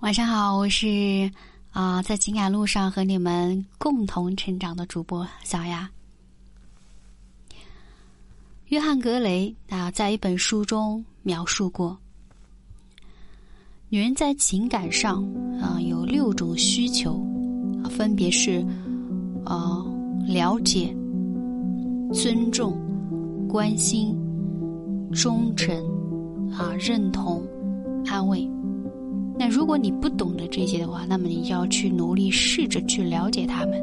晚上好，我是啊、在情感路上和你们共同成长的主播小丫。约翰格雷啊，在一本书中描述过，女人在情感上啊有六种需求，分别是呃了解、尊重、关心、忠诚啊认同、安慰。如果你不懂得这些的话，那么你就要去努力试着去了解他们，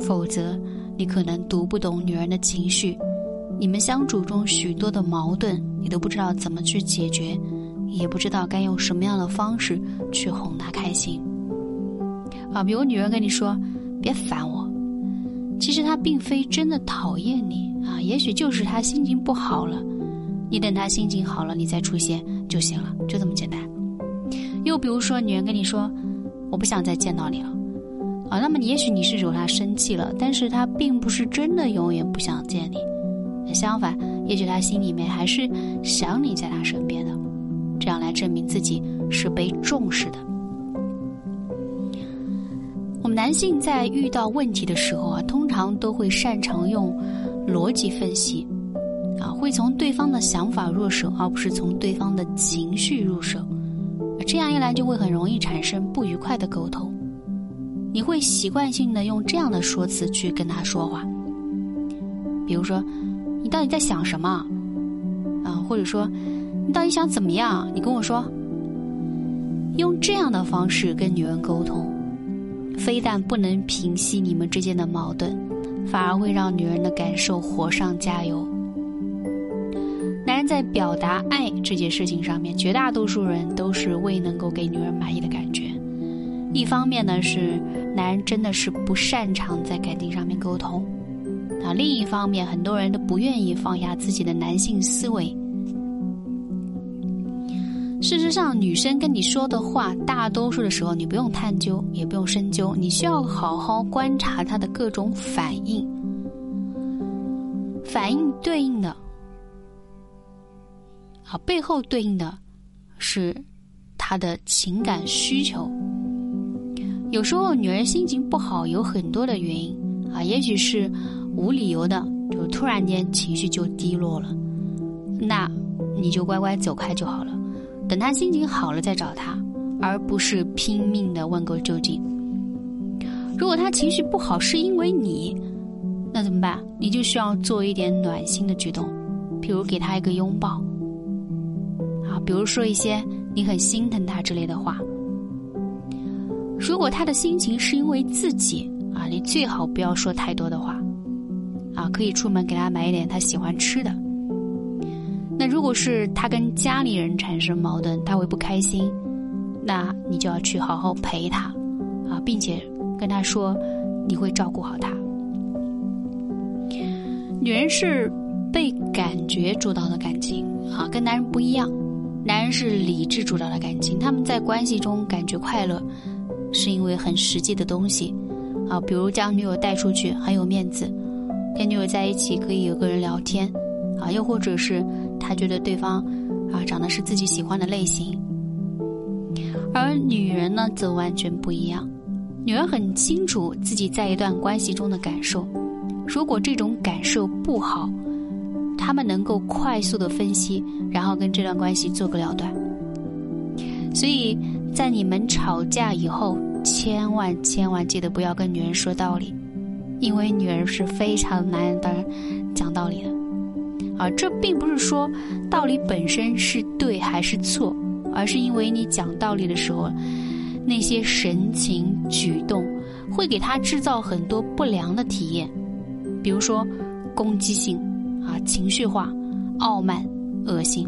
否则你可能读不懂女人的情绪，你们相处中许多的矛盾，你都不知道怎么去解决，也不知道该用什么样的方式去哄她开心。啊，比如女人跟你说“别烦我”，其实她并非真的讨厌你啊，也许就是她心情不好了，你等她心情好了，你再出现就行了，就这么简单。又比如说，女人跟你说：“我不想再见到你了。”啊，那么也许你是惹她生气了，但是她并不是真的永远不想见你。相反，也许她心里面还是想你在她身边的，这样来证明自己是被重视的。我们男性在遇到问题的时候啊，通常都会擅长用逻辑分析，啊，会从对方的想法入手，而不是从对方的情绪入手。这样一来，就会很容易产生不愉快的沟通。你会习惯性的用这样的说辞去跟他说话，比如说：“你到底在想什么？”啊，或者说：“你到底想怎么样？”你跟我说。用这样的方式跟女人沟通，非但不能平息你们之间的矛盾，反而会让女人的感受火上加油。在表达爱这件事情上面，绝大多数人都是未能够给女人满意的感觉。一方面呢，是男人真的是不擅长在感情上面沟通；啊，另一方面，很多人都不愿意放下自己的男性思维。事实上，女生跟你说的话，大多数的时候你不用探究，也不用深究，你需要好好观察她的各种反应，反应对应的。啊，背后对应的是他的情感需求。有时候女人心情不好有很多的原因啊，也许是无理由的，就突然间情绪就低落了，那你就乖乖走开就好了，等她心情好了再找她，而不是拼命的问个究竟。如果她情绪不好是因为你，那怎么办？你就需要做一点暖心的举动，比如给她一个拥抱。比如说一些你很心疼他之类的话。如果他的心情是因为自己啊，你最好不要说太多的话。啊，可以出门给他买一点他喜欢吃的。那如果是他跟家里人产生矛盾，他会不开心，那你就要去好好陪他，啊，并且跟他说你会照顾好他。女人是被感觉主导的感情啊，跟男人不一样。男人是理智主导的感情，他们在关系中感觉快乐，是因为很实际的东西，啊，比如将女友带出去很有面子，跟女友在一起可以有个人聊天，啊，又或者是他觉得对方啊长得是自己喜欢的类型。而女人呢，则完全不一样，女人很清楚自己在一段关系中的感受，如果这种感受不好。他们能够快速的分析，然后跟这段关系做个了断。所以在你们吵架以后，千万千万记得不要跟女人说道理，因为女人是非常男人当讲道理的。啊，这并不是说道理本身是对还是错，而是因为你讲道理的时候，那些神情举动会给他制造很多不良的体验，比如说攻击性。啊，情绪化、傲慢、恶心。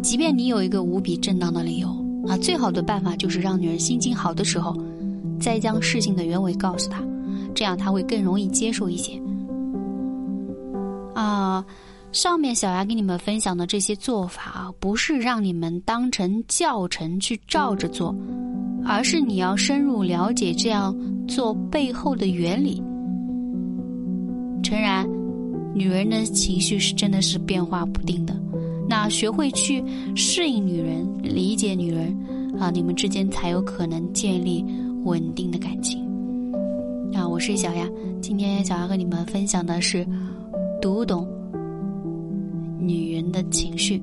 即便你有一个无比正当的理由，啊，最好的办法就是让女人心情好的时候，再将事情的原委告诉她，这样她会更容易接受一些。啊，上面小牙给你们分享的这些做法啊，不是让你们当成教程去照着做，而是你要深入了解这样做背后的原理。诚然。女人的情绪是真的是变化不定的，那学会去适应女人、理解女人，啊，你们之间才有可能建立稳定的感情。啊，我是小丫，今天小丫和你们分享的是读懂女人的情绪。